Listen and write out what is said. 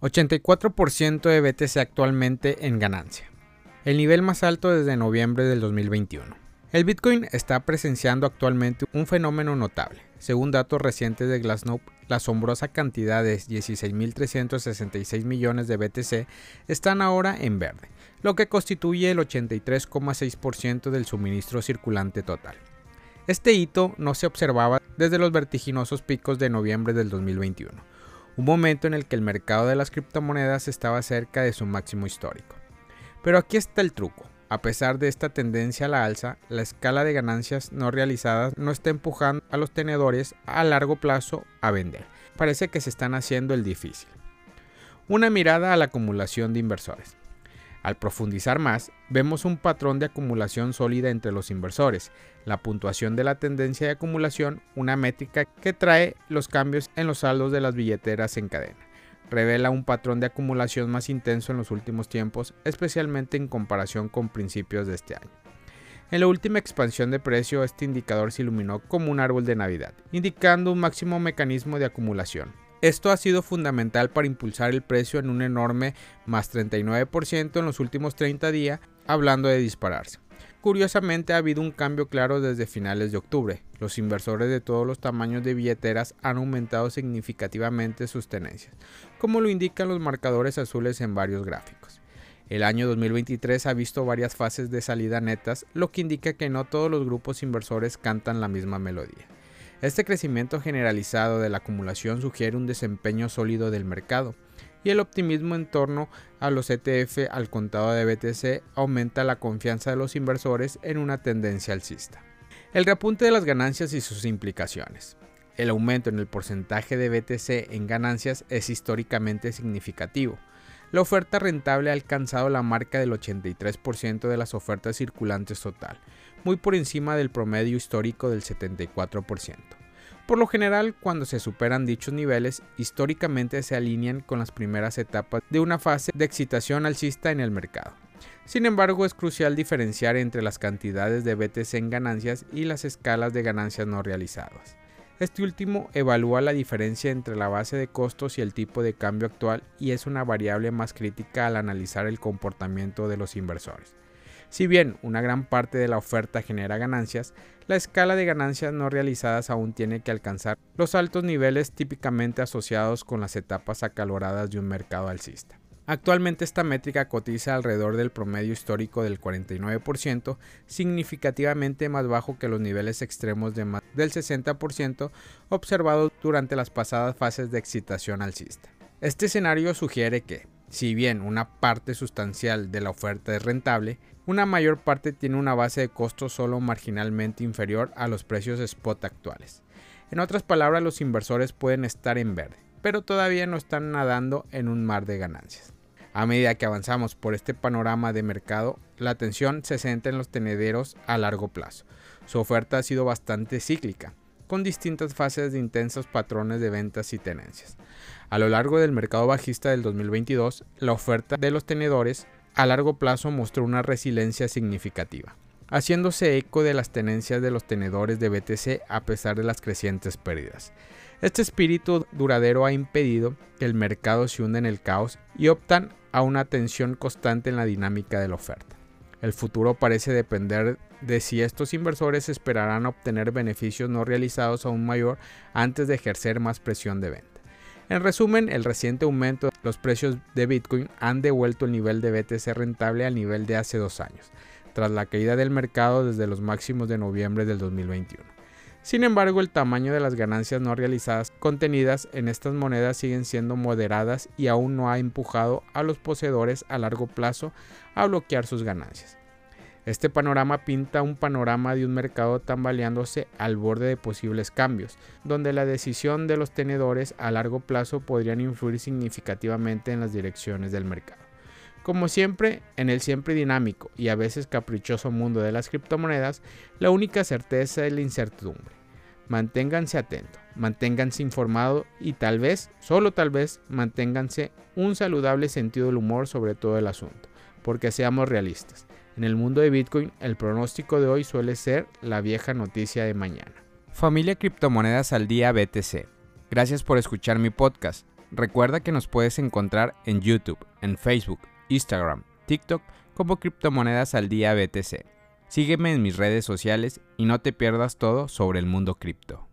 84% de BTC actualmente en ganancia, el nivel más alto desde noviembre del 2021. El Bitcoin está presenciando actualmente un fenómeno notable. Según datos recientes de Glassnode, la asombrosa cantidad de 16.366 millones de BTC están ahora en verde, lo que constituye el 83,6% del suministro circulante total. Este hito no se observaba desde los vertiginosos picos de noviembre del 2021, un momento en el que el mercado de las criptomonedas estaba cerca de su máximo histórico. Pero aquí está el truco. A pesar de esta tendencia a la alza, la escala de ganancias no realizadas no está empujando a los tenedores a largo plazo a vender. Parece que se están haciendo el difícil. Una mirada a la acumulación de inversores. Al profundizar más, vemos un patrón de acumulación sólida entre los inversores, la puntuación de la tendencia de acumulación, una métrica que trae los cambios en los saldos de las billeteras en cadena revela un patrón de acumulación más intenso en los últimos tiempos, especialmente en comparación con principios de este año. En la última expansión de precio, este indicador se iluminó como un árbol de Navidad, indicando un máximo mecanismo de acumulación. Esto ha sido fundamental para impulsar el precio en un enorme más 39% en los últimos 30 días, hablando de dispararse. Curiosamente ha habido un cambio claro desde finales de octubre. Los inversores de todos los tamaños de billeteras han aumentado significativamente sus tenencias, como lo indican los marcadores azules en varios gráficos. El año 2023 ha visto varias fases de salida netas, lo que indica que no todos los grupos inversores cantan la misma melodía. Este crecimiento generalizado de la acumulación sugiere un desempeño sólido del mercado, y el optimismo en torno a los ETF al contado de BTC aumenta la confianza de los inversores en una tendencia alcista. El reapunte de las ganancias y sus implicaciones. El aumento en el porcentaje de BTC en ganancias es históricamente significativo. La oferta rentable ha alcanzado la marca del 83% de las ofertas circulantes total, muy por encima del promedio histórico del 74%. Por lo general, cuando se superan dichos niveles, históricamente se alinean con las primeras etapas de una fase de excitación alcista en el mercado. Sin embargo, es crucial diferenciar entre las cantidades de BTC en ganancias y las escalas de ganancias no realizadas. Este último evalúa la diferencia entre la base de costos y el tipo de cambio actual y es una variable más crítica al analizar el comportamiento de los inversores. Si bien una gran parte de la oferta genera ganancias, la escala de ganancias no realizadas aún tiene que alcanzar los altos niveles típicamente asociados con las etapas acaloradas de un mercado alcista. Actualmente esta métrica cotiza alrededor del promedio histórico del 49%, significativamente más bajo que los niveles extremos de más del 60% observados durante las pasadas fases de excitación alcista. Este escenario sugiere que, si bien una parte sustancial de la oferta es rentable, una mayor parte tiene una base de costos solo marginalmente inferior a los precios spot actuales. En otras palabras, los inversores pueden estar en verde, pero todavía no están nadando en un mar de ganancias. A medida que avanzamos por este panorama de mercado, la atención se centra en los tenederos a largo plazo. Su oferta ha sido bastante cíclica, con distintas fases de intensos patrones de ventas y tenencias. A lo largo del mercado bajista del 2022, la oferta de los tenedores a largo plazo mostró una resiliencia significativa, haciéndose eco de las tenencias de los tenedores de BTC a pesar de las crecientes pérdidas. Este espíritu duradero ha impedido que el mercado se hunda en el caos y optan a una tensión constante en la dinámica de la oferta. El futuro parece depender de si estos inversores esperarán obtener beneficios no realizados aún mayor antes de ejercer más presión de venta. En resumen, el reciente aumento de los precios de Bitcoin han devuelto el nivel de BTC rentable al nivel de hace dos años, tras la caída del mercado desde los máximos de noviembre del 2021. Sin embargo, el tamaño de las ganancias no realizadas contenidas en estas monedas siguen siendo moderadas y aún no ha empujado a los poseedores a largo plazo a bloquear sus ganancias. Este panorama pinta un panorama de un mercado tambaleándose al borde de posibles cambios, donde la decisión de los tenedores a largo plazo podrían influir significativamente en las direcciones del mercado. Como siempre, en el siempre dinámico y a veces caprichoso mundo de las criptomonedas, la única certeza es la incertidumbre. Manténganse atentos, manténganse informados y tal vez, solo tal vez, manténganse un saludable sentido del humor sobre todo el asunto, porque seamos realistas. En el mundo de Bitcoin, el pronóstico de hoy suele ser la vieja noticia de mañana. Familia Criptomonedas al Día BTC. Gracias por escuchar mi podcast. Recuerda que nos puedes encontrar en YouTube, en Facebook, Instagram, TikTok como Criptomonedas al Día BTC. Sígueme en mis redes sociales y no te pierdas todo sobre el mundo cripto.